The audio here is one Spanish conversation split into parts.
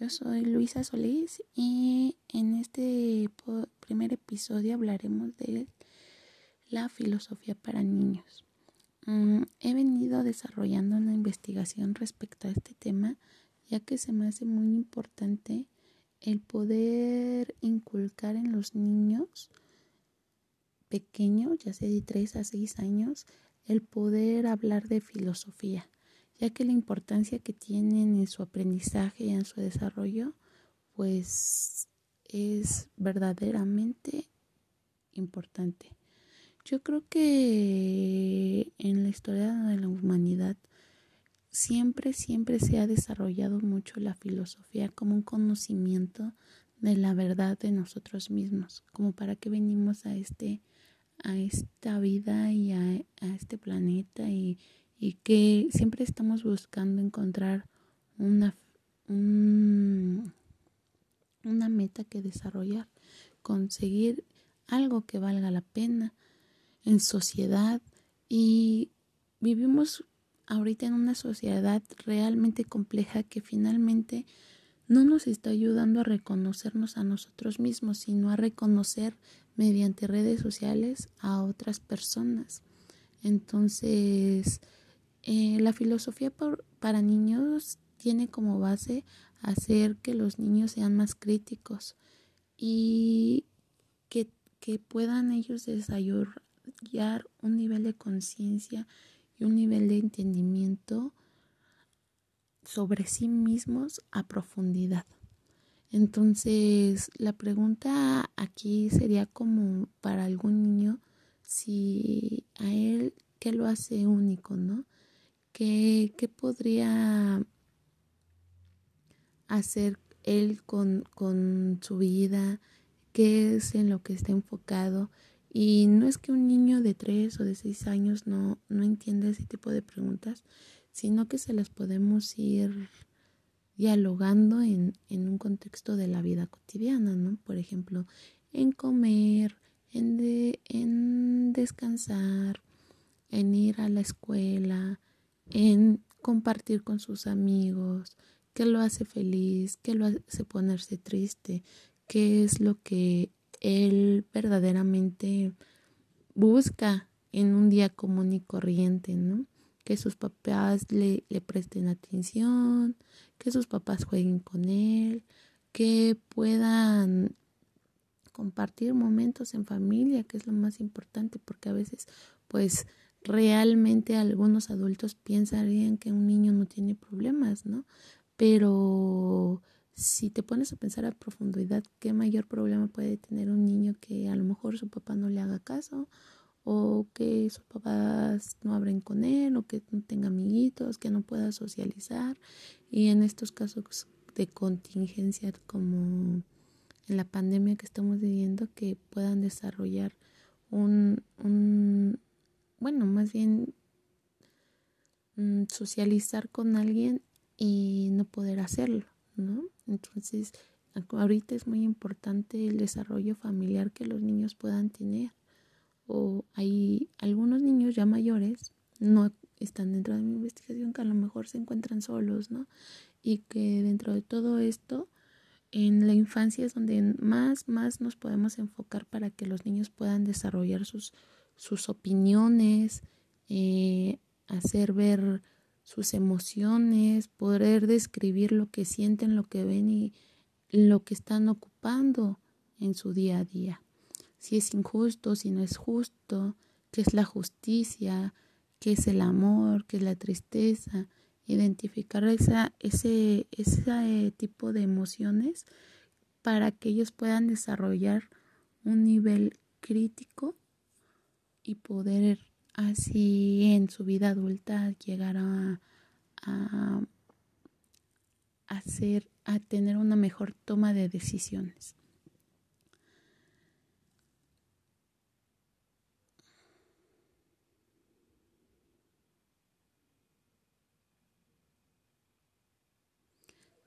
Yo soy Luisa Solís y en este primer episodio hablaremos de la filosofía para niños. Mm, he venido desarrollando una investigación respecto a este tema ya que se me hace muy importante el poder inculcar en los niños pequeños, ya sea de 3 a 6 años, el poder hablar de filosofía ya que la importancia que tienen en su aprendizaje y en su desarrollo, pues es verdaderamente importante. Yo creo que en la historia de la humanidad siempre, siempre se ha desarrollado mucho la filosofía como un conocimiento de la verdad de nosotros mismos, como para qué venimos a este a esta vida y a, a este planeta y y que siempre estamos buscando encontrar una, una meta que desarrollar, conseguir algo que valga la pena en sociedad y vivimos ahorita en una sociedad realmente compleja que finalmente no nos está ayudando a reconocernos a nosotros mismos, sino a reconocer mediante redes sociales a otras personas. Entonces, eh, la filosofía para niños tiene como base hacer que los niños sean más críticos y que, que puedan ellos desarrollar un nivel de conciencia y un nivel de entendimiento sobre sí mismos a profundidad. Entonces, la pregunta aquí sería como para algún niño si a él, ¿qué lo hace único, no? ¿Qué, podría hacer él con, con su vida? ¿Qué es en lo que está enfocado? Y no es que un niño de tres o de seis años no, no entienda ese tipo de preguntas, sino que se las podemos ir dialogando en, en un contexto de la vida cotidiana, ¿no? Por ejemplo, en comer, en, de, en descansar, en ir a la escuela, en compartir con sus amigos, qué lo hace feliz, qué lo hace ponerse triste, qué es lo que él verdaderamente busca en un día común y corriente, ¿no? Que sus papás le, le presten atención, que sus papás jueguen con él, que puedan compartir momentos en familia, que es lo más importante, porque a veces pues realmente algunos adultos pensarían que un niño no tiene problemas, ¿no? Pero si te pones a pensar a profundidad, ¿qué mayor problema puede tener un niño que a lo mejor su papá no le haga caso? o que sus papás no abren con él, o que no tenga amiguitos, que no pueda socializar. Y en estos casos de contingencia como en la pandemia que estamos viviendo, que puedan desarrollar un, un, bueno, más bien mm, socializar con alguien y no poder hacerlo, ¿no? Entonces, ahorita es muy importante el desarrollo familiar que los niños puedan tener. O hay algunos niños ya mayores, no están dentro de mi investigación, que a lo mejor se encuentran solos, ¿no? Y que dentro de todo esto, en la infancia es donde más, más nos podemos enfocar para que los niños puedan desarrollar sus, sus opiniones, eh, hacer ver sus emociones, poder describir lo que sienten, lo que ven y lo que están ocupando en su día a día. Si es injusto, si no es justo, qué es la justicia, qué es el amor, qué es la tristeza, identificar ese, ese tipo de emociones para que ellos puedan desarrollar un nivel crítico y poder así en su vida adulta llegar a, a, hacer, a tener una mejor toma de decisiones.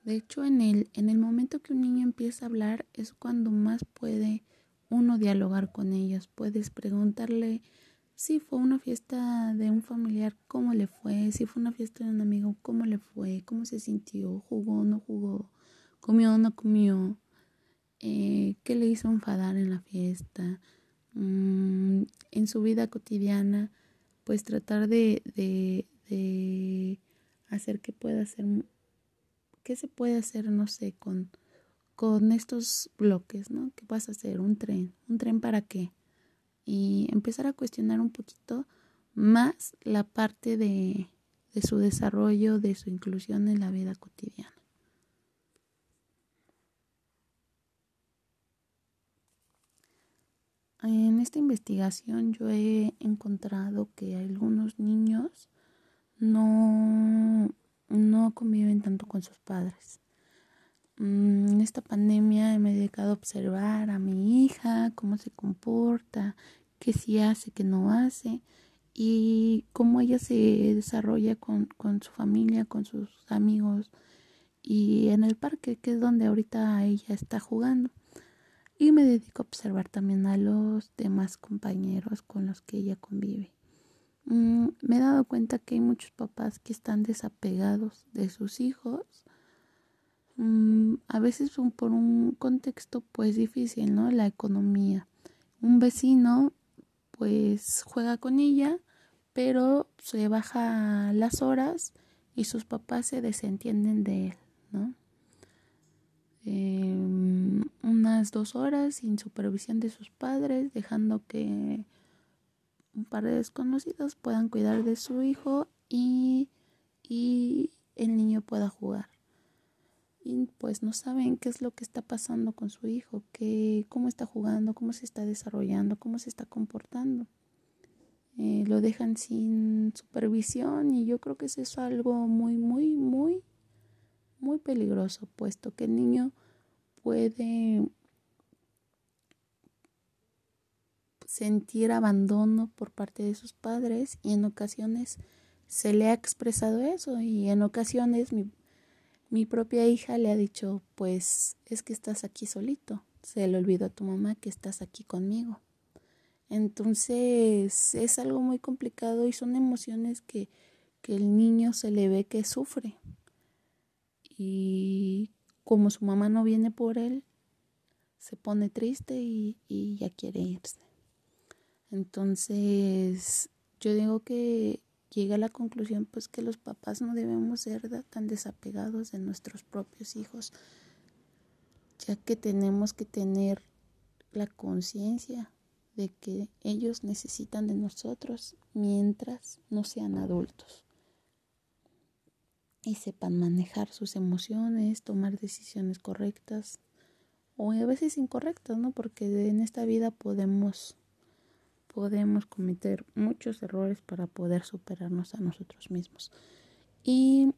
De hecho, en el, en el momento que un niño empieza a hablar es cuando más puede uno dialogar con ellos. Puedes preguntarle si fue una fiesta de un familiar, cómo le fue, si fue una fiesta de un amigo, cómo le fue, cómo se sintió, jugó, no jugó, comió no comió, eh, qué le hizo enfadar en la fiesta, mm, en su vida cotidiana, pues tratar de, de, de hacer que pueda hacer, qué se puede hacer, no sé, con, con estos bloques, ¿no? ¿Qué vas a hacer? Un tren. ¿Un tren para qué? Y empezar a cuestionar un poquito más la parte de, de su desarrollo, de su inclusión en la vida cotidiana. En esta investigación yo he encontrado que algunos niños no, no conviven tanto con sus padres. Mm, en esta pandemia me he dedicado a observar a mi hija, cómo se comporta, qué sí hace, qué no hace y cómo ella se desarrolla con, con su familia, con sus amigos y en el parque, que es donde ahorita ella está jugando. Y me dedico a observar también a los demás compañeros con los que ella convive. Mm, me he dado cuenta que hay muchos papás que están desapegados de sus hijos. Mm, a veces por un contexto pues difícil, ¿no? La economía. Un vecino pues juega con ella, pero se baja las horas y sus papás se desentienden de él, ¿no? Em, unas dos horas sin supervisión de sus padres, dejando que un par de desconocidos puedan cuidar de su hijo y, y el niño pueda jugar. Y pues no saben qué es lo que está pasando con su hijo, qué, cómo está jugando, cómo se está desarrollando, cómo se está comportando. Eh, lo dejan sin supervisión y yo creo que eso es algo muy, muy, muy, muy peligroso, puesto que el niño puede sentir abandono por parte de sus padres y en ocasiones se le ha expresado eso y en ocasiones mi, mi propia hija le ha dicho pues es que estás aquí solito, se le olvidó a tu mamá que estás aquí conmigo. Entonces es algo muy complicado y son emociones que, que el niño se le ve que sufre. Y como su mamá no viene por él, se pone triste y, y ya quiere irse. Entonces, yo digo que llega a la conclusión pues que los papás no debemos ser tan desapegados de nuestros propios hijos, ya que tenemos que tener la conciencia de que ellos necesitan de nosotros mientras no sean adultos y sepan manejar sus emociones, tomar decisiones correctas o a veces incorrectas, ¿no? Porque en esta vida podemos podemos cometer muchos errores para poder superarnos a nosotros mismos. Y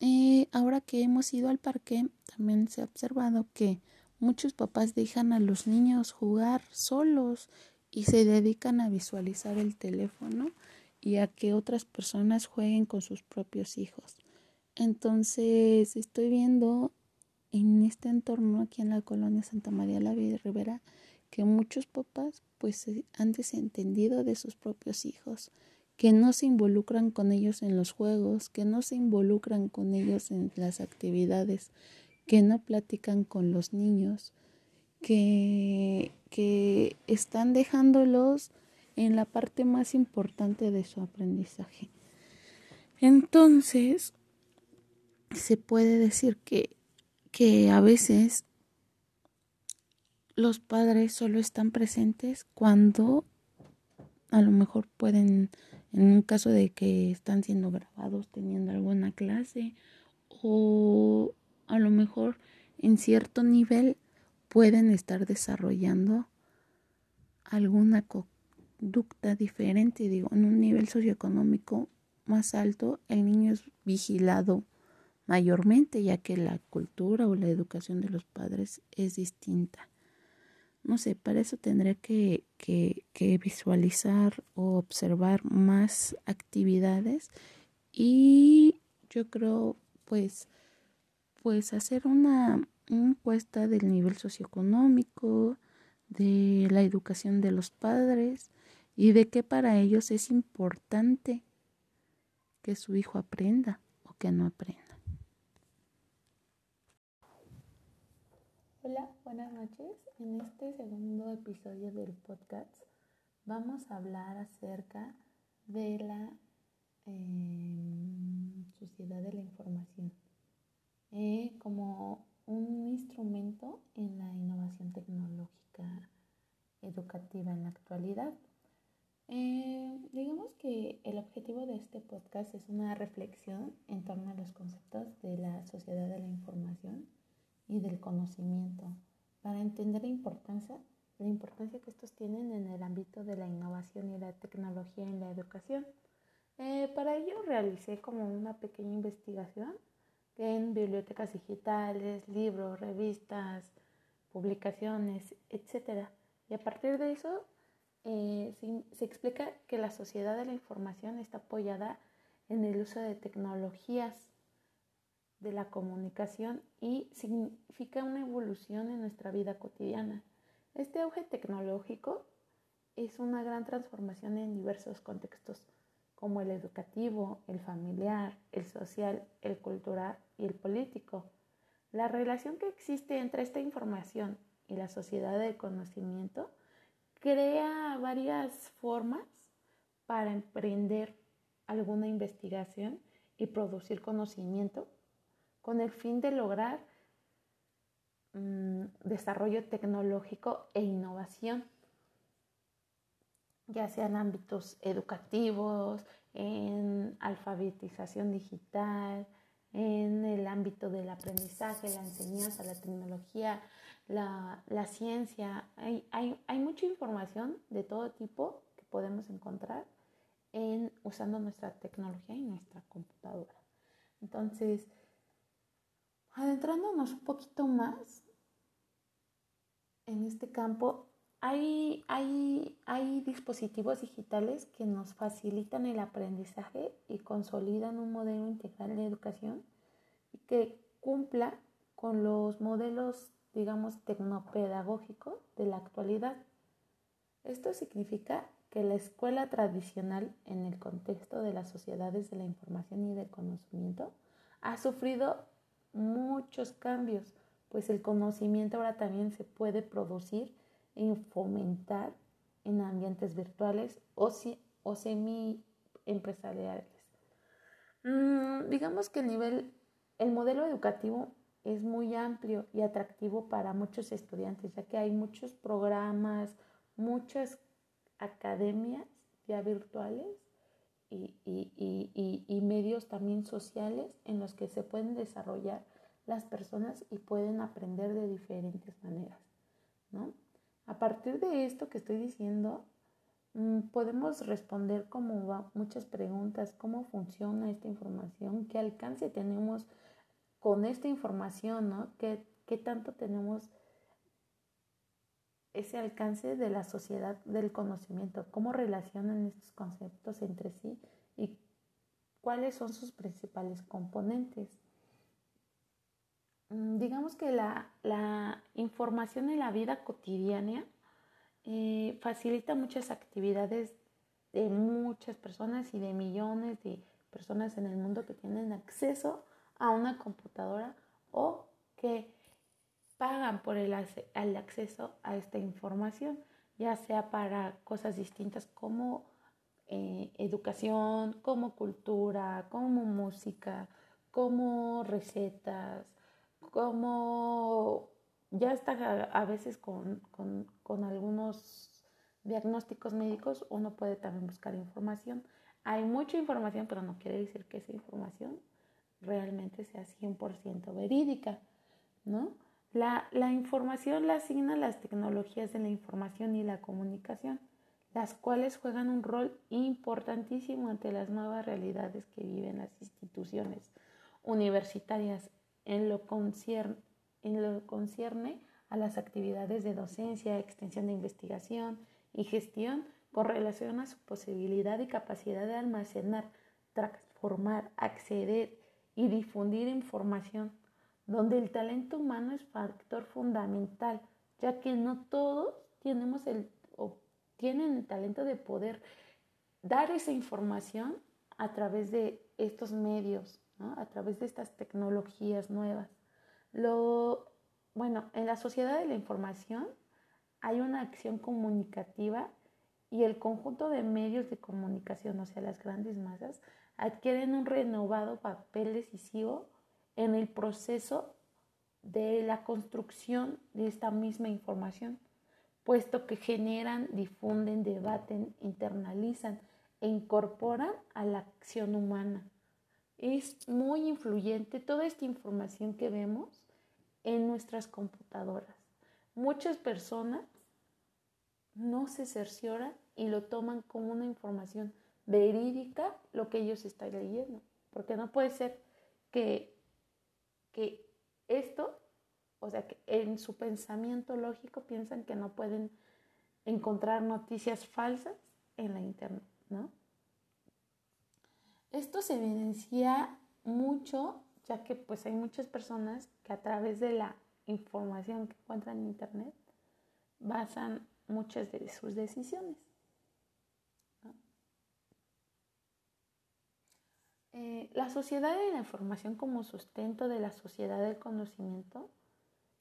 eh, ahora que hemos ido al parque, también se ha observado que muchos papás dejan a los niños jugar solos y se dedican a visualizar el teléfono y a que otras personas jueguen con sus propios hijos. Entonces estoy viendo en este entorno aquí en la colonia Santa María la Rivera que muchos papás pues han desentendido de sus propios hijos, que no se involucran con ellos en los juegos, que no se involucran con ellos en las actividades, que no platican con los niños, que, que están dejándolos en la parte más importante de su aprendizaje. Entonces, se puede decir que, que a veces los padres solo están presentes cuando a lo mejor pueden, en un caso de que están siendo grabados teniendo alguna clase o a lo mejor en cierto nivel pueden estar desarrollando alguna conducta diferente. Digo, en un nivel socioeconómico más alto, el niño es vigilado mayormente, ya que la cultura o la educación de los padres es distinta no sé, para eso tendré que, que, visualizar o observar más actividades y yo creo pues pues hacer una, encuesta del nivel socioeconómico, de la educación de los padres y de qué para ellos es importante que su hijo aprenda o que no aprenda. Hola, buenas noches. En este segundo episodio del podcast vamos a hablar acerca de la em, sociedad de la información eh, como un instrumento en la innovación tecnológica educativa en la actualidad. Eh, digamos que el objetivo de este podcast es una reflexión en torno a los conceptos de la sociedad de la información y del conocimiento para entender la importancia, la importancia que estos tienen en el ámbito de la innovación y la tecnología en la educación. Eh, para ello realicé como una pequeña investigación en bibliotecas digitales, libros, revistas, publicaciones, etc. Y a partir de eso eh, se, explica que la sociedad de la información está apoyada en el uso de tecnologías de la comunicación y significa una evolución en nuestra vida cotidiana. Este auge tecnológico es una gran transformación en diversos contextos, como el educativo, el familiar, el social, el cultural y el político. La relación que existe entre esta información y la sociedad del conocimiento crea varias formas para emprender alguna investigación y producir conocimiento con el fin de lograr mm, desarrollo tecnológico e innovación, ya sea en ámbitos educativos, en alfabetización digital, en el ámbito del aprendizaje, la enseñanza, la tecnología, la, ciencia. Hay, hay, mucha información de todo tipo que podemos encontrar en, usando nuestra tecnología y nuestra computadora. Entonces, adentrándonos un poquito más en este campo, hay, hay, hay, dispositivos digitales que nos facilitan el aprendizaje y consolidan un modelo integral de educación que cumpla con los modelos, digamos, tecnopedagógicos de la actualidad. Esto significa que la escuela tradicional en el contexto de las sociedades de la información y del conocimiento ha sufrido muchos cambios, pues el conocimiento ahora también se puede producir y fomentar en ambientes virtuales o, o semi empresariales. Mm, digamos que el nivel, el modelo educativo es muy amplio y atractivo para muchos estudiantes, ya que hay muchos programas, muchas academias ya virtuales y, y, medios también sociales en los que se pueden desarrollar las personas y pueden aprender de diferentes maneras, ¿no? A partir de esto que estoy diciendo, mm, podemos responder como muchas preguntas, cómo funciona esta información, qué alcance tenemos con esta información, ¿no? ¿Qué, qué tanto tenemos ese alcance de la sociedad del conocimiento? ¿Cómo relacionan estos conceptos entre sí y cuáles son sus principales componentes? Mm, digamos que la, información en la vida cotidiana eh, facilita muchas actividades de muchas personas y de millones de personas en el mundo que tienen acceso a una computadora o que pagan por el, acceso a esta información, ya sea para cosas distintas como eh, educación, como cultura, como música, como recetas, como ya está a, veces con, algunos diagnósticos médicos, uno puede también buscar información. Hay mucha información, pero no quiere decir que esa información realmente sea 100% verídica, ¿no? La, información la asignan las tecnologías de la información y la comunicación, las cuales juegan un rol importantísimo ante las nuevas realidades que viven las instituciones universitarias en lo, concierne, en lo concierne a las actividades de docencia, extensión de investigación y gestión con relación a su posibilidad y capacidad de almacenar, transformar, acceder y difundir información, donde el talento humano es factor fundamental, ya que no todos tenemos el, o tienen el talento de poder dar esa información a través de estos medios a través de estas tecnologías nuevas. Lo, bueno, en la sociedad de la información hay una acción comunicativa y el conjunto de medios de comunicación, o sea, las grandes masas, adquieren un renovado papel decisivo en el proceso de la construcción de esta misma información, puesto que generan, difunden, debaten, internalizan e incorporan a la acción humana. Es muy influyente toda esta información que vemos en nuestras computadoras. Muchas personas no se cercioran y lo toman como una información verídica lo que ellos están leyendo, porque no puede ser que, que esto, o sea, que en su pensamiento lógico piensan que no pueden encontrar noticias falsas en la internet, ¿no? Esto se evidencia mucho, ya que pues hay muchas personas que a través de la información que encuentran en internet basan muchas de sus decisiones. Eh, la sociedad de la información como sustento de la sociedad del conocimiento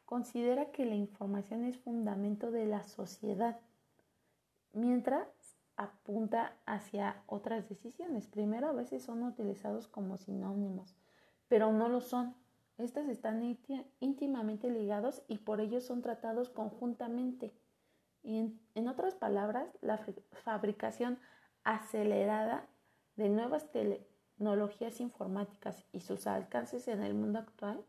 considera que la información es fundamento de la sociedad, mientras apunta hacia otras decisiones. Primero, a veces son utilizados como sinónimos, pero no lo son. Estas están íntimamente ligados y por ello son tratados conjuntamente. Y en, otras palabras, la fabricación acelerada de nuevas tecnologías informáticas y sus alcances en el mundo actual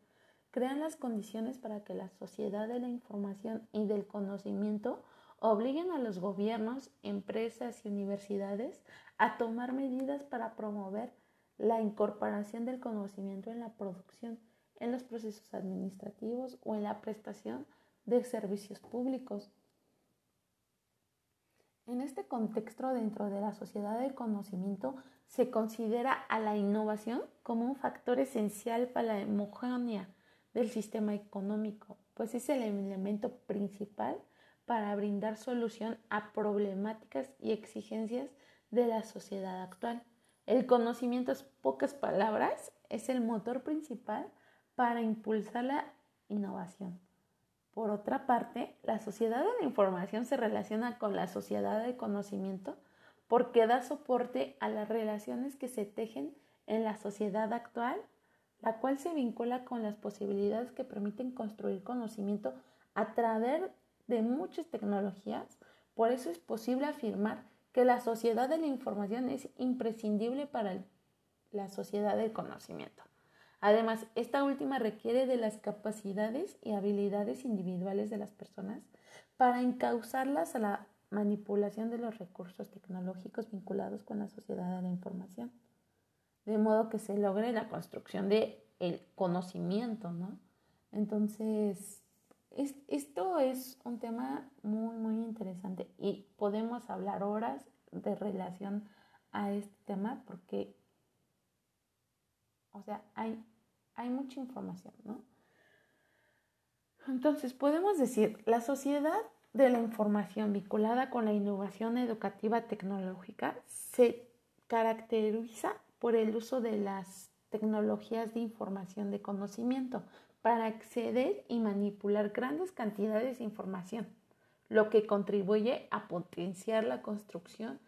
crean las condiciones para que la sociedad de la información y del conocimiento obliguen a los gobiernos, empresas y universidades a tomar medidas para promover la incorporación del conocimiento en la producción, en los procesos administrativos o en la prestación de servicios públicos. En este contexto, dentro de la sociedad del conocimiento, se considera a la innovación como un factor esencial para la homogeneidad del sistema económico, pues es el elemento principal para brindar solución a problemáticas y exigencias de la sociedad actual. El conocimiento, es pocas palabras, es el motor principal para impulsar la innovación. Por otra parte, la sociedad de la información se relaciona con la sociedad del conocimiento porque da soporte a las relaciones que se tejen en la sociedad actual, la cual se vincula con las posibilidades que permiten construir conocimiento a través de muchas tecnologías. Por eso es posible afirmar que la sociedad de la información es imprescindible para la sociedad del conocimiento. Además, esta última requiere de las capacidades y habilidades individuales de las personas para encauzarlas a la manipulación de los recursos tecnológicos vinculados con la sociedad de la información, de modo que se logre la construcción de conocimiento, ¿no? Entonces, esto es un tema muy, muy interesante y podemos hablar horas de relación a este tema porque o sea, hay, hay mucha información, ¿no? Entonces, podemos decir, la sociedad de la información vinculada con la innovación educativa tecnológica se caracteriza por el uso de las tecnologías de información de conocimiento para acceder y manipular grandes cantidades de información, lo que contribuye a potenciar la construcción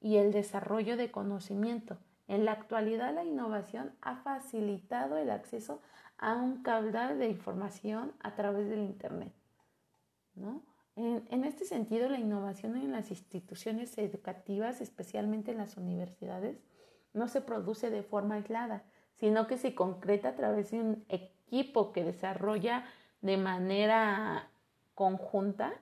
y el desarrollo de conocimiento, en la actualidad la innovación ha facilitado el acceso a un caudal de información a través del Internet. ¿no? En, este sentido, la innovación en las instituciones educativas, especialmente en las universidades, no se produce de forma aislada, sino que se concreta a través de un equipo que desarrolla de manera conjunta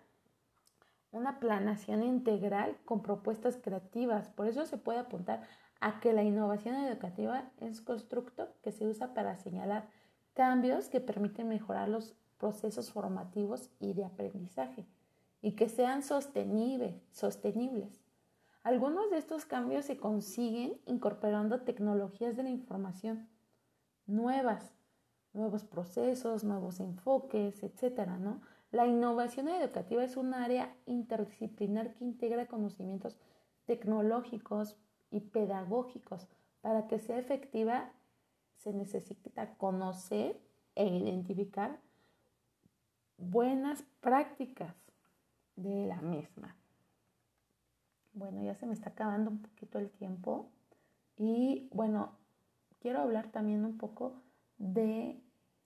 una planación integral con propuestas creativas. Por eso se puede apuntar a que la innovación educativa es constructo que se usa para señalar cambios que permiten mejorar los procesos formativos y de aprendizaje y que sean sostenibles. Algunos de estos cambios se consiguen incorporando tecnologías de la información nuevas, nuevos procesos, nuevos enfoques, etcétera, ¿no? La innovación educativa es un área interdisciplinar que integra conocimientos tecnológicos, y pedagógicos. Para que sea efectiva se necesita conocer e identificar buenas prácticas de la misma. Bueno, ya se me está acabando un poquito el tiempo y bueno, quiero hablar también un poco de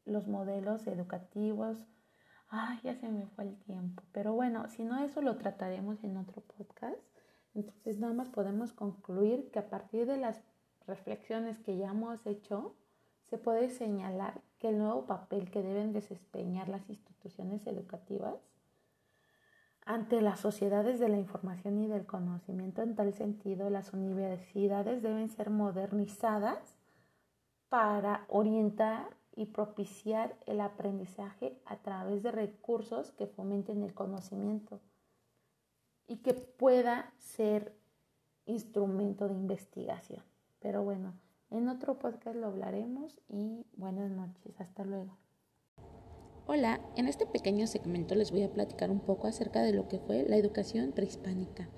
los modelos educativos. Ay, ya se me fue el tiempo. Pero bueno, si no, eso lo trataremos en otro podcast. Entonces, nada más podemos concluir que a partir de las reflexiones que ya hemos hecho, se puede señalar que el nuevo papel que deben desempeñar las instituciones educativas ante las sociedades de la información y del conocimiento, en tal sentido, las universidades deben ser modernizadas para orientar y propiciar el aprendizaje a través de recursos que fomenten el conocimiento y que pueda ser instrumento de investigación. Pero bueno, en otro podcast lo hablaremos y buenas noches, hasta luego. Hola, en este pequeño segmento les voy a platicar un poco acerca de lo que fue la educación prehispánica.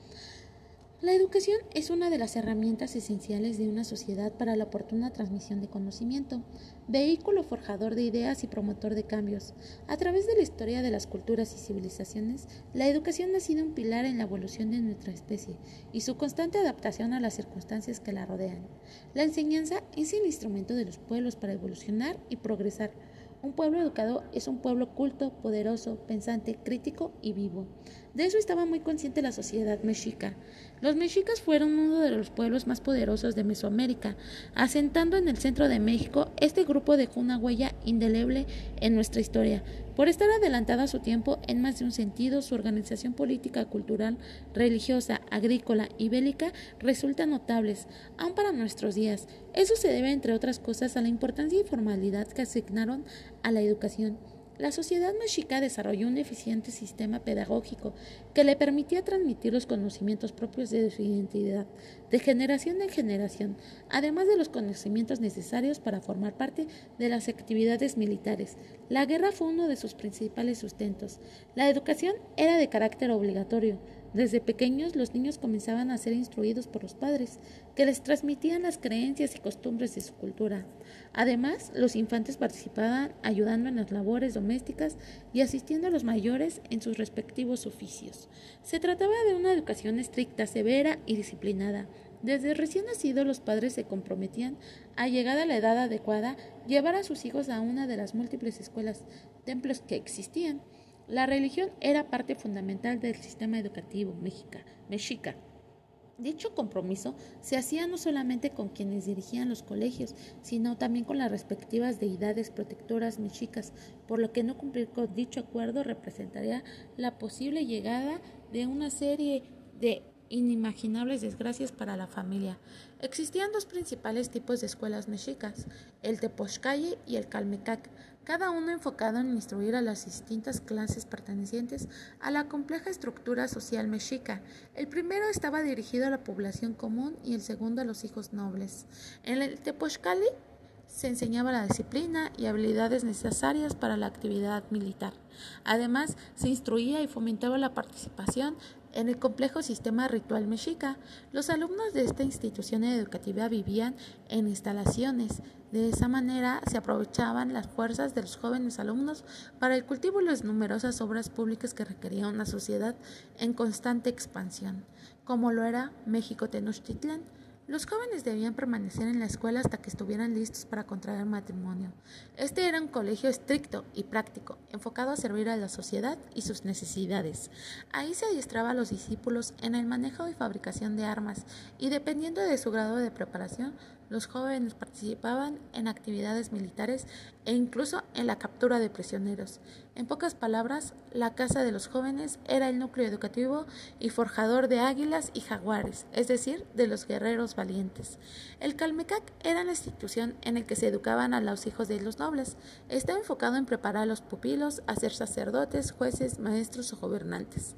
La educación es una de las herramientas esenciales de una sociedad para la oportuna transmisión de conocimiento, vehículo forjador de ideas y promotor de cambios. A través de la historia de las culturas y civilizaciones, la educación ha sido un pilar en la evolución de nuestra especie y su constante adaptación a las circunstancias que la rodean. La enseñanza es el instrumento de los pueblos para evolucionar y progresar un pueblo educado es un pueblo culto, poderoso, pensante, crítico y vivo. De eso estaba muy consciente la sociedad mexica. Los mexicas fueron uno de los pueblos más poderosos de Mesoamérica. Asentando en el centro de México, este grupo dejó una huella indeleble en nuestra historia. Por estar adelantada a su tiempo en más de un sentido, su organización política, cultural, religiosa, agrícola y bélica resultan notables, aun para nuestros días. Eso se debe, entre otras cosas, a la importancia y formalidad que asignaron a la educación. La sociedad mexica desarrolló un eficiente sistema pedagógico que le permitía transmitir los conocimientos propios de su identidad, de generación en generación, además de los conocimientos necesarios para formar parte de las actividades militares. La guerra fue uno de sus principales sustentos. La educación era de carácter obligatorio, desde pequeños los niños comenzaban a ser instruidos por los padres, que les transmitían las creencias y costumbres de su cultura. Además, los infantes participaban ayudando en las labores domésticas y asistiendo a los mayores en sus respectivos oficios. Se trataba de una educación estricta, severa y disciplinada. Desde recién nacidos los padres se comprometían a llegar a la edad adecuada, llevar a sus hijos a una de las múltiples escuelas, templos que existían la religión era parte fundamental del sistema educativo mexica. Dicho compromiso se hacía no solamente con quienes dirigían los colegios, sino también con las respectivas deidades protectoras mexicas, por lo que no cumplir con dicho acuerdo representaría la posible llegada de una serie de inimaginables desgracias para la familia. Existían dos principales tipos de escuelas mexicas, el Tepochcalle y el Calmecac, cada uno enfocado en instruir a las distintas clases pertenecientes a la compleja estructura social mexica. El primero estaba dirigido a la población común y el segundo a los hijos nobles. En el Tepochcali se enseñaba la disciplina y habilidades necesarias para la actividad militar. Además, se instruía y fomentaba la participación en el complejo sistema ritual mexica, los alumnos de esta institución educativa vivían en instalaciones. De esa manera se aprovechaban las fuerzas de los jóvenes alumnos para el cultivo de las numerosas obras públicas que requerían una sociedad en constante expansión, como lo era México Tenochtitlán, los jóvenes debían permanecer en la escuela hasta que estuvieran listos para contraer matrimonio. Este era un colegio estricto y práctico, enfocado a servir a la sociedad y sus necesidades. Ahí se adiestraba a los discípulos en el manejo y fabricación de armas, y dependiendo de su grado de preparación, los jóvenes participaban en actividades militares e incluso en la captura de prisioneros. En pocas palabras, la Casa de los Jóvenes era el núcleo educativo y forjador de águilas y jaguares, es decir, de los guerreros valientes. El Calmecac era la institución en la que se educaban a los hijos de los nobles. Estaba enfocado en preparar a los pupilos a ser sacerdotes, jueces, maestros o gobernantes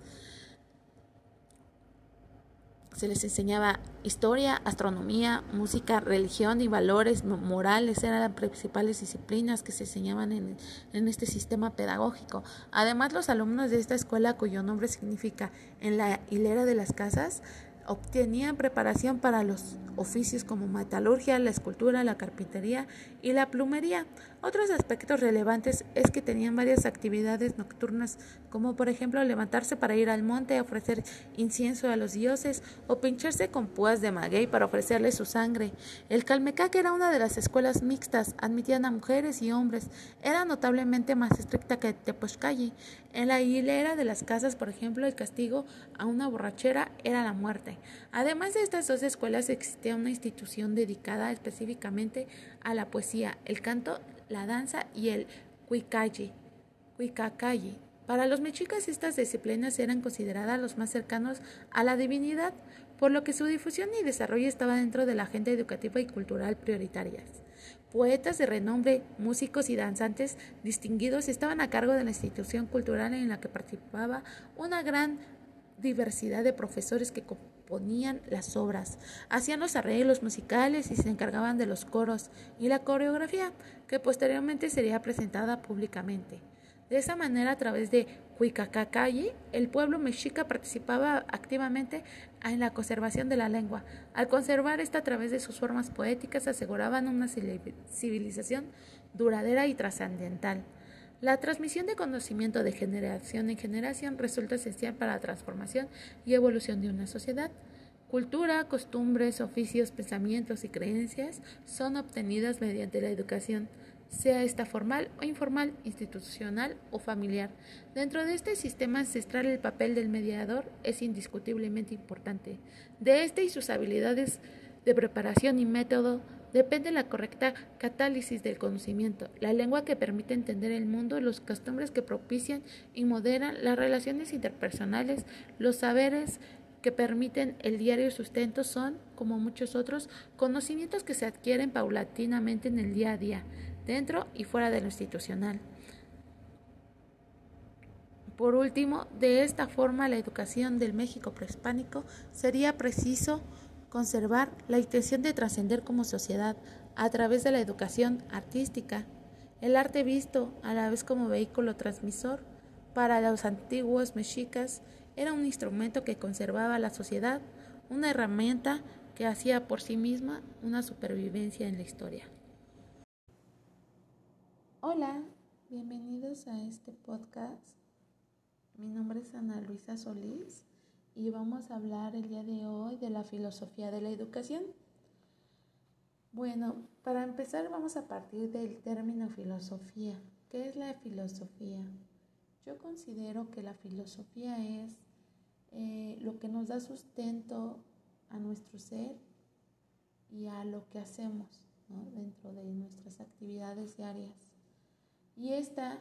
se les enseñaba historia, astronomía, música, religión y valores morales eran las principales disciplinas que se enseñaban en, en, este sistema pedagógico. Además, los alumnos de esta escuela, cuyo nombre significa en la hilera de las casas, obtenían preparación para los oficios como metalurgia, la escultura, la carpintería y la plumería. Otros aspectos relevantes es que tenían varias actividades nocturnas, como por ejemplo levantarse para ir al monte a ofrecer incienso a los dioses o pincharse con púas de maguey para ofrecerles su sangre. El Calmecac era una de las escuelas mixtas, admitían a mujeres y hombres, era notablemente más estricta que Tepochcayi. En la hilera de las casas, por ejemplo, el castigo a una borrachera era la muerte. Además de estas dos escuelas existía una institución dedicada específicamente a la poesía, el canto, la danza y el cuicayi. Para los mexicas estas disciplinas eran consideradas los más cercanos a la divinidad, por lo que su difusión y desarrollo estaba dentro de la agenda educativa y cultural prioritarias. Poetas de renombre, músicos y danzantes distinguidos estaban a cargo de la institución cultural en la que participaba una gran diversidad de profesores que componían las obras, hacían los arreglos musicales y se encargaban de los coros y la coreografía, que posteriormente sería presentada públicamente. De esa manera, a través de Huicacacayi, el pueblo mexica participaba activamente en la conservación de la lengua. Al conservar esta a través de sus formas poéticas, aseguraban una civilización duradera y trascendental. La transmisión de conocimiento de generación en generación resulta esencial para la transformación y evolución de una sociedad. Cultura, costumbres, oficios, pensamientos y creencias son obtenidas mediante la educación sea esta formal o informal, institucional o familiar. Dentro de este sistema ancestral el papel del mediador es indiscutiblemente importante. De este y sus habilidades de preparación y método depende la correcta catálisis del conocimiento, la lengua que permite entender el mundo, los costumbres que propician y moderan las relaciones interpersonales, los saberes que permiten el diario sustento son, como muchos otros, conocimientos que se adquieren paulatinamente en el día a día dentro y fuera de lo institucional. Por último, de esta forma la educación del México prehispánico sería preciso conservar la intención de trascender como sociedad a través de la educación artística, el arte visto a la vez como vehículo transmisor para los antiguos mexicas era un instrumento que conservaba la sociedad, una herramienta que hacía por sí misma una supervivencia en la historia. Hola, bienvenidos a este podcast. Mi nombre es Ana Luisa Solís y vamos a hablar el día de hoy de la filosofía de la educación. Bueno, para empezar vamos a partir del término filosofía. ¿Qué es la filosofía? Yo considero que la filosofía es eh, lo que nos da sustento a nuestro ser y a lo que hacemos dentro de nuestras actividades diarias. Y esta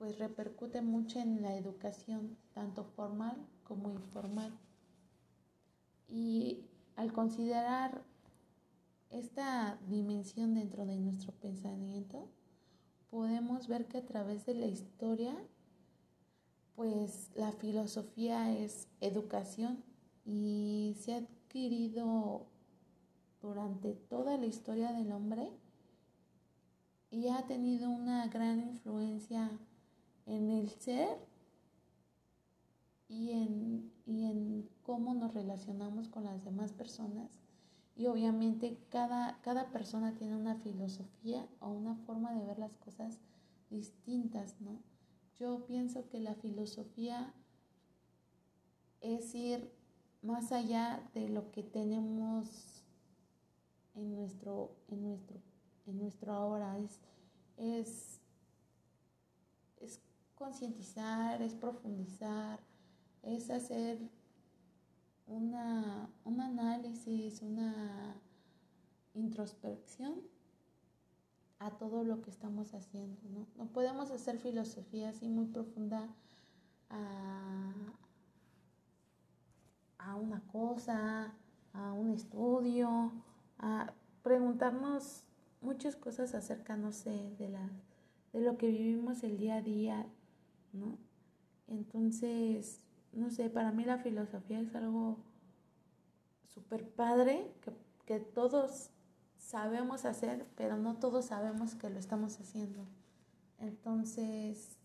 pues repercute mucho en la educación, tanto formal como informal. Y al considerar esta dimensión dentro de nuestro pensamiento, podemos ver que a través de la historia, pues la filosofía es educación y se ha adquirido durante toda la historia del hombre y ha tenido una gran influencia en el ser y en, y en cómo nos relacionamos con las demás personas. Y obviamente cada, cada persona tiene una filosofía o una forma de ver las cosas distintas, ¿no? Yo pienso que la filosofía es ir más allá de lo que tenemos en nuestro, en nuestro en nuestro ahora, es, es, es concientizar, es profundizar, es hacer una, un análisis, una introspección a todo lo que estamos haciendo. No, podemos hacer filosofía así muy profunda a, a una cosa, a un estudio, a preguntarnos muchas cosas acerca, no sé, de, de lo que vivimos el día a día, ¿no? Entonces, no sé, para mí la filosofía es algo súper padre que, que todos sabemos hacer, pero no todos sabemos que lo estamos haciendo. Entonces,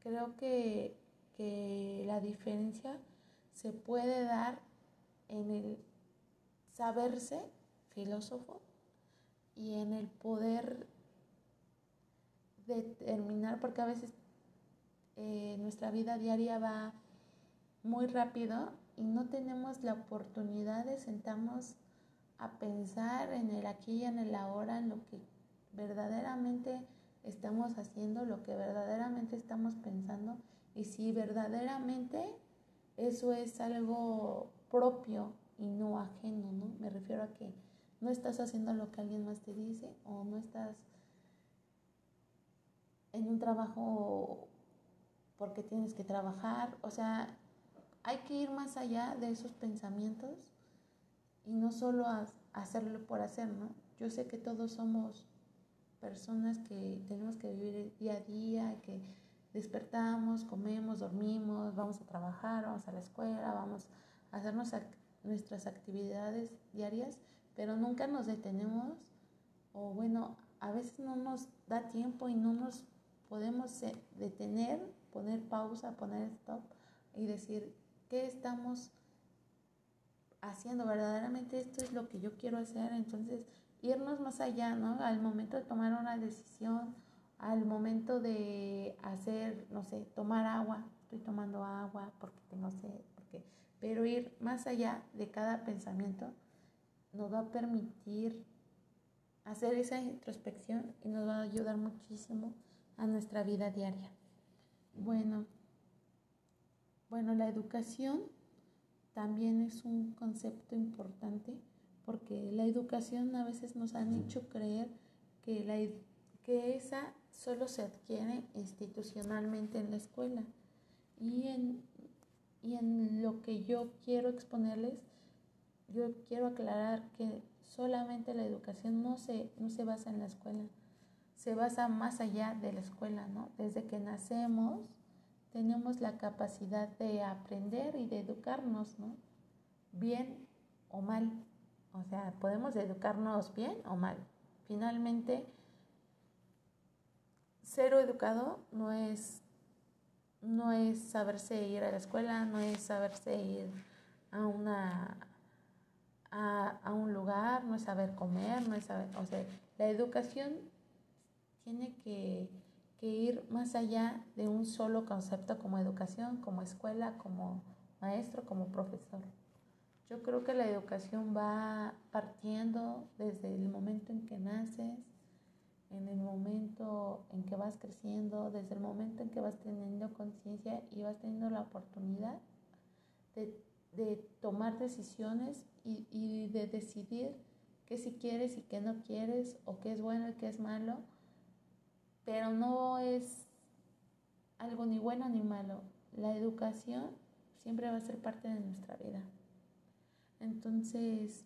creo que, que la diferencia se puede dar en el saberse filósofo y en el poder determinar, porque a veces eh, nuestra vida diaria va muy rápido y no tenemos la oportunidad de sentarnos a pensar en el aquí y en el ahora, en lo que verdaderamente estamos haciendo, lo que verdaderamente estamos pensando y si verdaderamente eso es algo propio y no ajeno, ¿no? Me refiero a que no estás haciendo lo que alguien más te dice o no estás en un trabajo porque tienes que trabajar, o sea, hay que ir más allá de esos pensamientos y no solo hacerlo por hacer, ¿no? Yo sé que todos somos personas que tenemos que vivir día a día, que despertamos, comemos, dormimos, vamos a trabajar, vamos a la escuela, vamos a hacer nuestras actividades diarias, pero nunca nos detenemos o bueno, a veces no nos da tiempo y no nos podemos detener, poner pausa, poner stop y decir, ¿qué estamos haciendo? Verdaderamente esto es lo que yo quiero hacer, entonces irnos más allá, ¿no? Al momento de tomar una decisión, al momento de hacer, no sé, tomar agua, estoy tomando agua porque tengo sed, porque, pero ir más allá de cada pensamiento nos va a permitir hacer esa introspección y nos va a ayudar muchísimo a nuestra vida diaria. Bueno, bueno, la educación también es un concepto importante porque la educación a veces nos han hecho creer que, la, que esa solo se adquiere institucionalmente en la escuela. Y en, y en lo que yo quiero exponerles, yo quiero aclarar que solamente la educación no se, no se basa en la escuela, se basa más allá de la escuela, ¿no? Desde que nacemos tenemos la capacidad de aprender y de educarnos, ¿no? Bien o mal. O sea, podemos educarnos bien o mal. Finalmente, ser educado no es, no es saberse ir a la escuela, no es saberse ir a una a, un lugar, no es saber comer, no es saber, o sea, la educación tiene que, que ir más allá de un solo concepto como educación, como escuela, como maestro, como profesor. Yo creo que la educación va partiendo desde el momento en que naces, en el momento en que vas creciendo, desde el momento en que vas teniendo conciencia y vas teniendo la oportunidad de, tomar decisiones y, y, de decidir qué si quieres y qué no quieres, o qué es bueno y qué es malo, pero no es algo ni bueno ni malo. La educación siempre va a ser parte de nuestra vida. Entonces,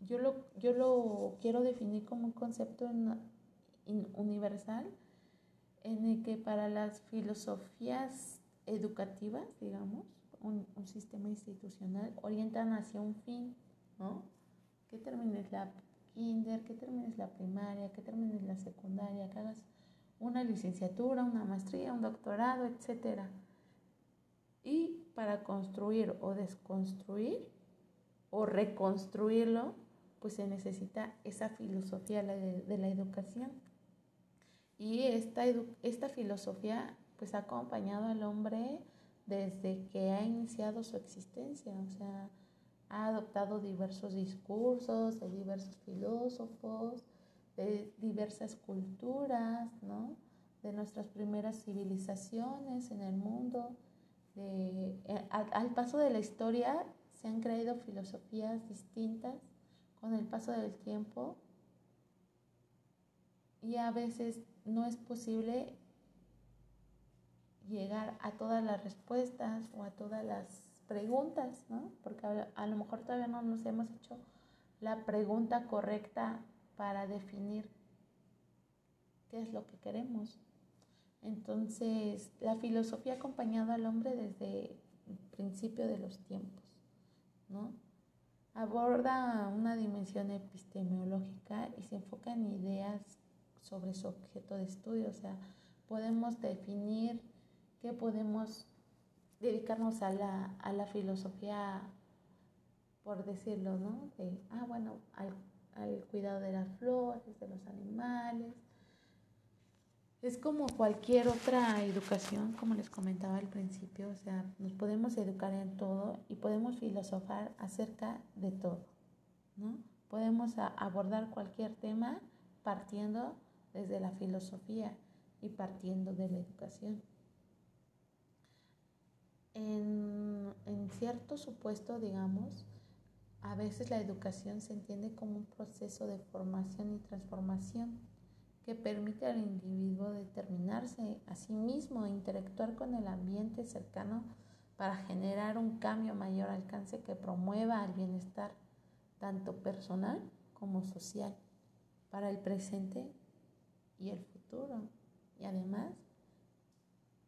yo lo, yo lo quiero definir como un concepto universal en el que para las filosofías educativas, digamos, un, sistema institucional, orientan hacia un fin, ¿no? Que termines la kinder, que termines la primaria, que termines la secundaria, que hagas una licenciatura, una maestría, un doctorado, etc. Y para construir o desconstruir o reconstruirlo, pues se necesita esa filosofía de, la educación. Y esta, esta filosofía pues ha acompañado al hombre desde que ha iniciado su existencia, o sea, ha adoptado diversos discursos de diversos filósofos, de diversas culturas, ¿no? de nuestras primeras civilizaciones en el mundo. De, eh, al paso de la historia se han creado filosofías distintas con el paso del tiempo y a veces no es posible llegar a todas las respuestas o a todas las preguntas, ¿no? Porque a, lo mejor todavía no nos hemos hecho la pregunta correcta para definir qué es lo que queremos. Entonces, la filosofía ha acompañado al hombre desde el principio de los tiempos. ¿no? Aborda una dimensión epistemológica y se enfoca en ideas sobre su objeto de estudio, o sea, podemos definir que podemos dedicarnos a la, a la filosofía por decirlo, ¿no? Ah, bueno, al, al cuidado de las flores, de los animales. Es como cualquier otra educación, como les comentaba al principio, o sea, nos podemos educar en todo y podemos filosofar acerca de todo, ¿no? Podemos abordar cualquier tema partiendo desde la filosofía y partiendo de la educación. En, en cierto supuesto, digamos, a veces la educación se entiende como un proceso de formación y transformación que permite al individuo determinarse a sí mismo e interactuar con el ambiente cercano para generar un cambio mayor alcance que promueva el bienestar tanto personal como social para el presente y el futuro. Y además,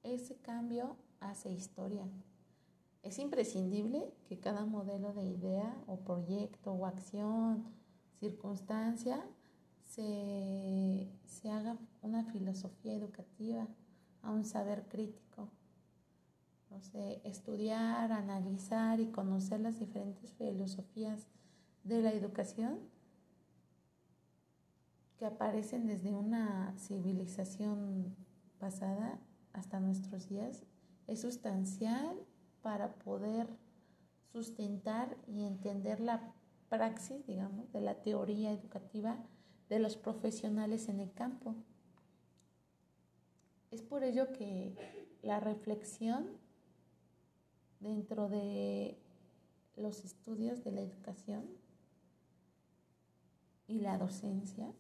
ese cambio hace historia. Es imprescindible que cada modelo de idea o proyecto o acción, circunstancia, se, se haga una filosofía educativa, a un saber crítico. No sé, estudiar, analizar y conocer las diferentes filosofías de la educación que aparecen desde una civilización pasada hasta nuestros días es sustancial para poder sustentar y entender la praxis, digamos, de la teoría educativa de los profesionales en el campo. Es por ello que la reflexión dentro de los estudios de la educación y la docencia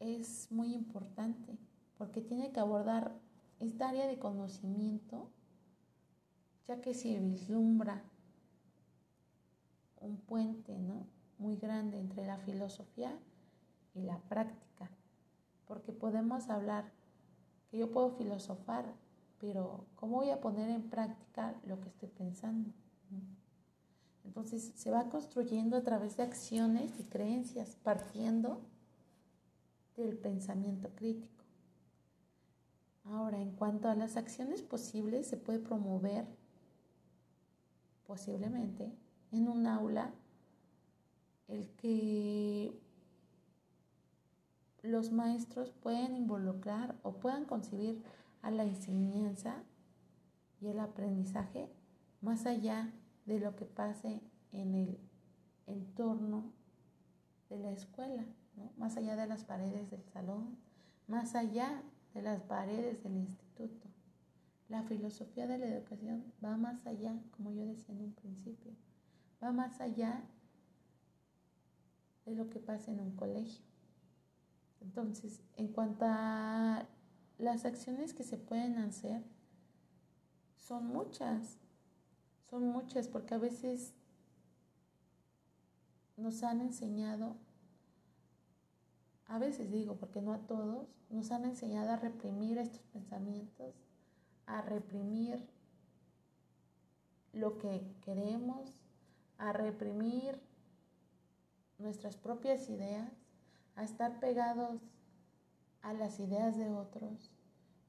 es muy importante porque tiene que abordar esta área de conocimiento ya que se vislumbra un puente ¿no? muy grande entre la filosofía y la práctica, porque podemos hablar que yo puedo filosofar, pero ¿cómo voy a poner en práctica lo que estoy pensando? Entonces se va construyendo a través de acciones y creencias, partiendo del pensamiento crítico. Ahora, en cuanto a las acciones posibles, se puede promover posiblemente en un aula el que los maestros pueden involucrar o puedan concebir a la enseñanza y el aprendizaje más allá de lo que pase en el entorno de la escuela, más allá de las paredes del salón, más allá de las paredes del instituto. La filosofía de la educación va más allá, como yo decía en un principio, va más allá de lo que pasa en un colegio. Entonces, en cuanto a las acciones que se pueden hacer, son muchas, son muchas, porque a veces nos han enseñado, a veces digo, porque no a todos, nos han enseñado a reprimir estos pensamientos, a reprimir lo que queremos, a reprimir nuestras propias ideas, a estar pegados a las ideas de otros.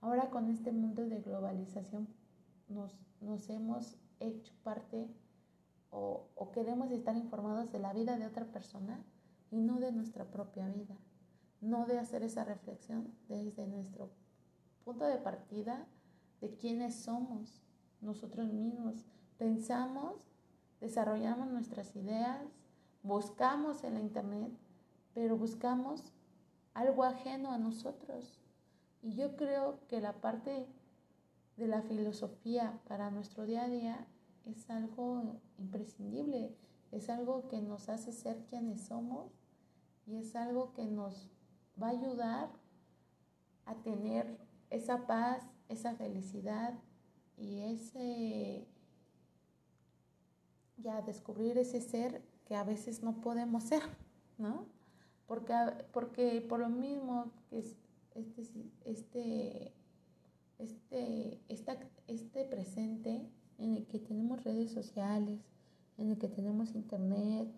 Ahora con este mundo de globalización nos, hemos hecho parte o queremos estar informados de la vida de otra persona y no de nuestra propia vida. No de hacer esa reflexión desde nuestro punto de partida de quiénes somos nosotros mismos. Pensamos, desarrollamos nuestras ideas, buscamos en la internet, pero buscamos algo ajeno a nosotros. Y yo creo que la parte de la filosofía para nuestro día a día es algo imprescindible, es algo que nos hace ser quienes somos y es algo que nos va a ayudar a tener esa paz, esa felicidad y ese ya descubrir ese ser que a veces no podemos ser, ¿no? Porque, porque por lo mismo que este, este, este, este presente en el que tenemos redes sociales, en el que tenemos internet,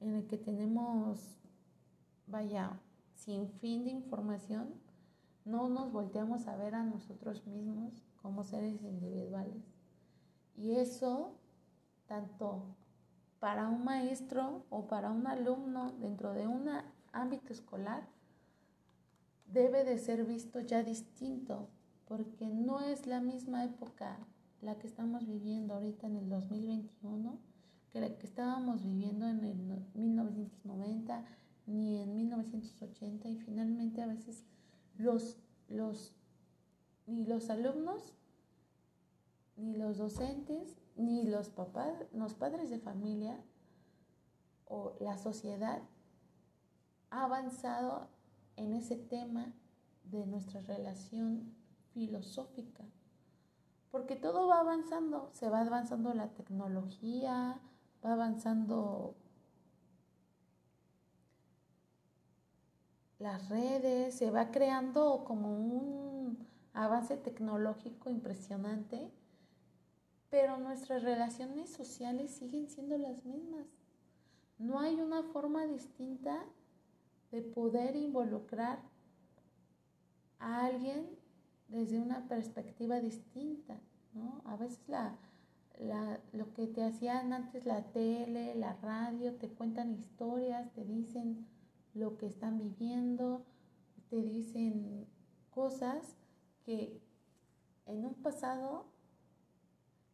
en el que tenemos, vaya, sin fin de información, no nos volteamos a ver a nosotros mismos como seres individuales. Y eso, tanto para un maestro o para un alumno dentro de un ámbito escolar debe de ser visto ya distinto, porque no es la misma época la que estamos viviendo ahorita en el 2021 que la que estábamos viviendo en el 1990 ni en 1980 y finalmente a veces los, los ni los alumnos ni los docentes ni los papás, los padres de familia o la sociedad ha avanzado en ese tema de nuestra relación filosófica. Porque todo va avanzando, se va avanzando la tecnología, va avanzando las redes, se va creando como un avance tecnológico impresionante, pero nuestras relaciones sociales siguen siendo las mismas. No hay una forma distinta de poder involucrar a alguien desde una perspectiva distinta, ¿no? A veces la, lo que te hacían antes la tele, la radio, te cuentan historias, te dicen lo que están viviendo, te dicen cosas que en un pasado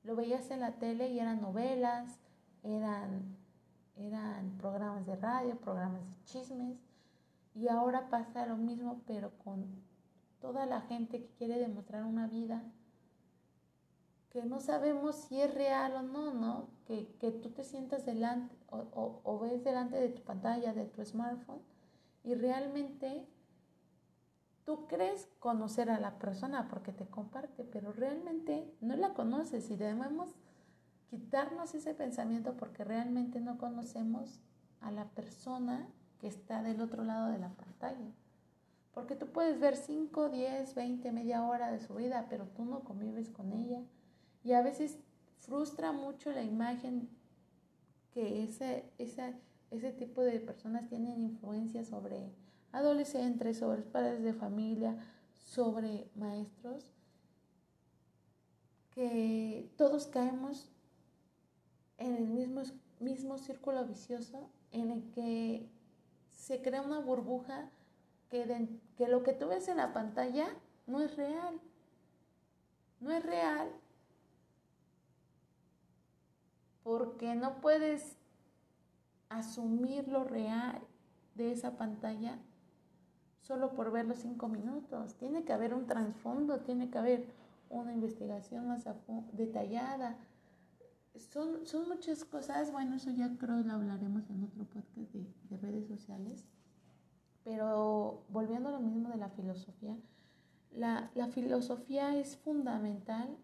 lo veías en la tele y eran novelas, eran, eran programas de radio, programas de chismes, y ahora pasa lo mismo, pero con toda la gente que quiere demostrar una vida que no sabemos si es real o no, ¿no? Que, tú te sientas delante o, o, ves delante de tu pantalla, de tu smartphone, y realmente tú crees conocer a la persona porque te comparte, pero realmente no la conoces y debemos quitarnos ese pensamiento porque realmente no conocemos a la persona que está del otro lado de la pantalla. Porque tú puedes ver 5, 10, 20, media hora de su vida, pero tú no convives con ella. Y a veces frustra mucho la imagen que ese, ese, ese tipo de personas tienen influencia sobre adolescentes, sobre padres de familia, sobre maestros, que todos caemos en el mismo, mismo círculo vicioso en el que se crea una burbuja que, que lo que tú ves en la pantalla no es real. No es real porque no puedes asumir lo real de esa pantalla solo por ver los cinco minutos. Tiene que haber un trasfondo, tiene que haber una investigación más detallada. Son, son muchas cosas, bueno, eso ya creo lo hablaremos en otro podcast de, de redes sociales. Pero volviendo a lo mismo de la filosofía, la, la filosofía es fundamental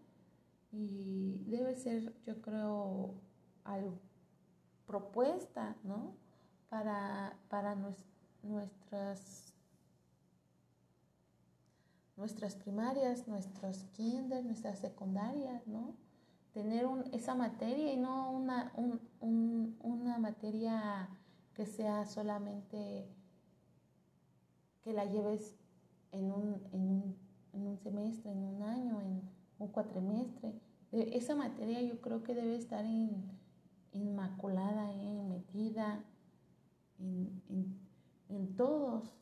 y debe ser, yo creo, algo, propuesta, ¿no? Para, para nuestras, nuestras primarias, nuestros kinder, nuestras secundarias, ¿no? Tener esa materia y no una, una materia que sea solamente que la lleves en un, en un, en un semestre, en un año, en un cuatrimestre. Esa materia yo creo que debe estar en, inmaculada, eh, metida en, en todos,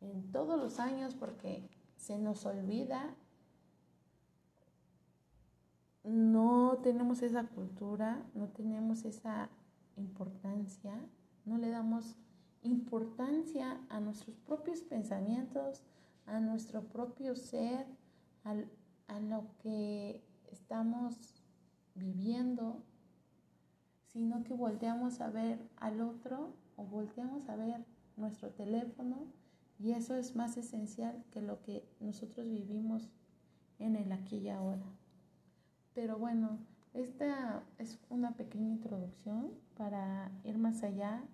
en todos los años, porque se nos olvida, no tenemos esa cultura, no tenemos esa importancia, no le damos importancia a nuestros propios pensamientos, a nuestro propio ser, a lo que estamos viviendo, sino que volteamos a ver al otro o volteamos a ver nuestro teléfono y eso es más esencial que lo que nosotros vivimos en el aquí y ahora. Pero bueno, esta es una pequeña introducción para ir más allá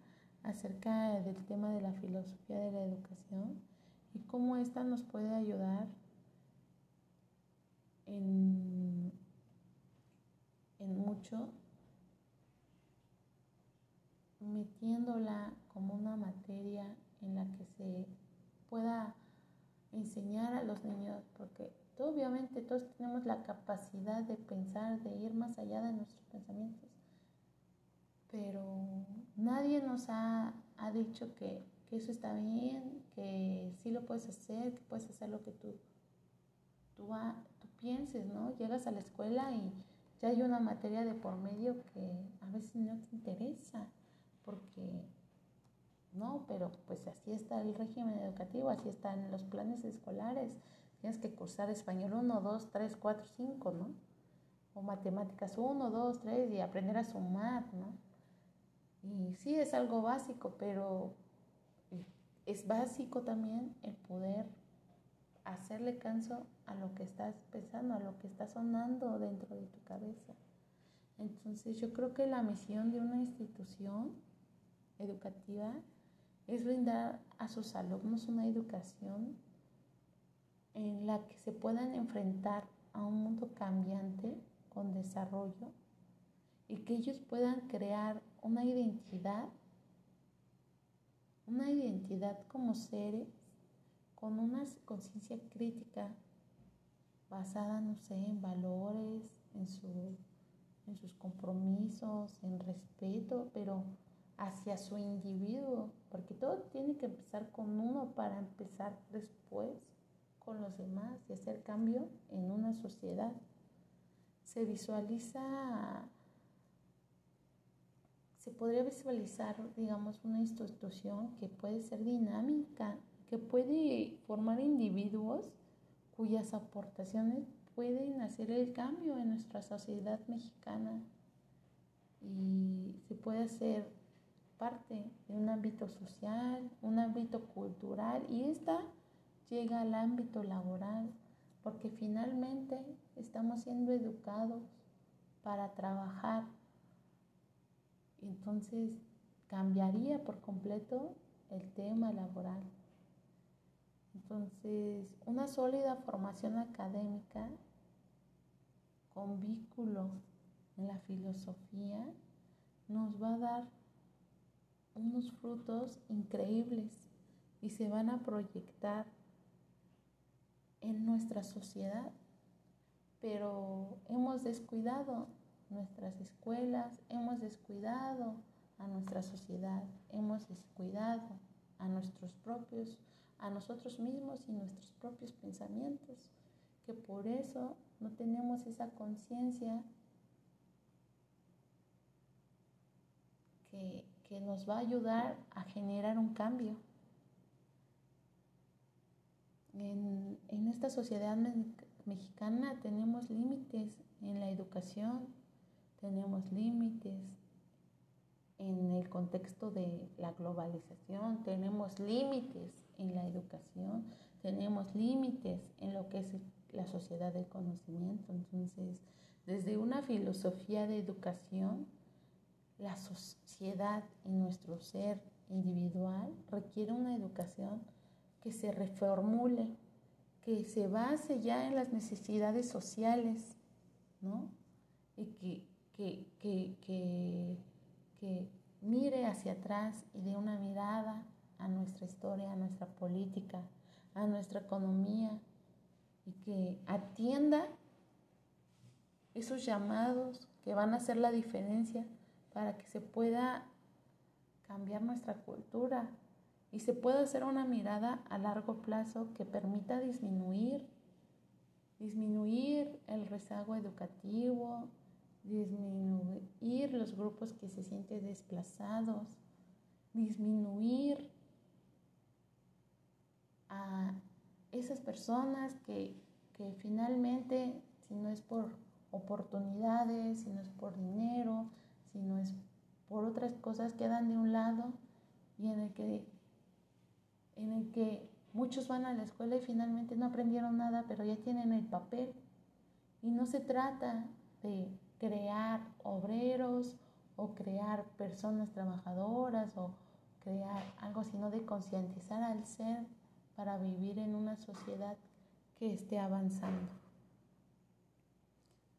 acerca del tema de la filosofía de la educación y cómo ésta nos puede ayudar en, en mucho metiéndola como una materia en la que se pueda enseñar a los niños, porque obviamente todos tenemos la capacidad de pensar, de ir más allá de nuestros pensamientos, pero nadie nos ha, ha dicho que, que, eso está bien, que sí lo puedes hacer, que puedes hacer lo que tú, tú, tú pienses, ¿no? Llegas a la escuela y ya hay una materia de por medio que a veces no te interesa, porque no, pero pues así está el régimen educativo, así están los planes escolares. Tienes que cursar español 1, 2, 3, 4, 5, ¿no? O matemáticas 1, 2, 3 y aprender a sumar, ¿no? Y sí es algo básico, pero es básico también el poder hacerle caso a lo que estás pensando, a lo que está sonando dentro de tu cabeza. Entonces yo creo que la misión de una institución educativa es brindar a sus alumnos una educación en la que se puedan enfrentar a un mundo cambiante con desarrollo y que ellos puedan crear una identidad, una identidad como seres con una conciencia crítica basada, no sé, en valores, en, su, en sus compromisos, en respeto, pero hacia su individuo, porque todo tiene que empezar con uno para empezar después con los demás y hacer cambio en una sociedad. Se visualiza, se podría visualizar, digamos, una institución que puede ser dinámica que puede formar individuos cuyas aportaciones pueden hacer el cambio en nuestra sociedad mexicana y se puede hacer parte de un ámbito social, un ámbito cultural y esta llega al ámbito laboral porque finalmente estamos siendo educados para trabajar. Entonces cambiaría por completo el tema laboral. Entonces, una sólida formación académica con vínculo en la filosofía nos va a dar unos frutos increíbles y se van a proyectar en nuestra sociedad. Pero hemos descuidado nuestras escuelas, hemos descuidado a nuestra sociedad, hemos descuidado a nuestros propios a nosotros mismos y nuestros propios pensamientos, que por eso no tenemos esa conciencia que, nos va a ayudar a generar un cambio. En, en esta sociedad mexicana tenemos límites en la educación, tenemos límites en el contexto de la globalización, tenemos límites en la educación, tenemos límites en lo que es la sociedad del conocimiento. Entonces, desde una filosofía de educación, la sociedad y nuestro ser individual requiere una educación que se reformule, que se base ya en las necesidades sociales, ¿no? Y que, que, que, que mire hacia atrás y dé una mirada a nuestra historia, a nuestra política, a nuestra economía y que atienda esos llamados que van a hacer la diferencia para que se pueda cambiar nuestra cultura y se pueda hacer una mirada a largo plazo que permita disminuir disminuir el rezago educativo, disminuir los grupos que se sienten desplazados, disminuir a esas personas que, que finalmente, si no es por oportunidades, si no es por dinero, si no es por otras cosas, quedan de un lado y en el que, en el que muchos van a la escuela y finalmente no aprendieron nada, pero ya tienen el papel. Y no se trata de crear obreros o crear personas trabajadoras o crear algo, sino de concientizar al ser para vivir en una sociedad que esté avanzando.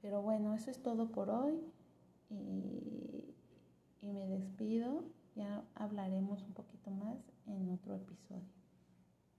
Pero bueno, eso es todo por hoy y, y me despido. Ya hablaremos un poquito más en otro episodio.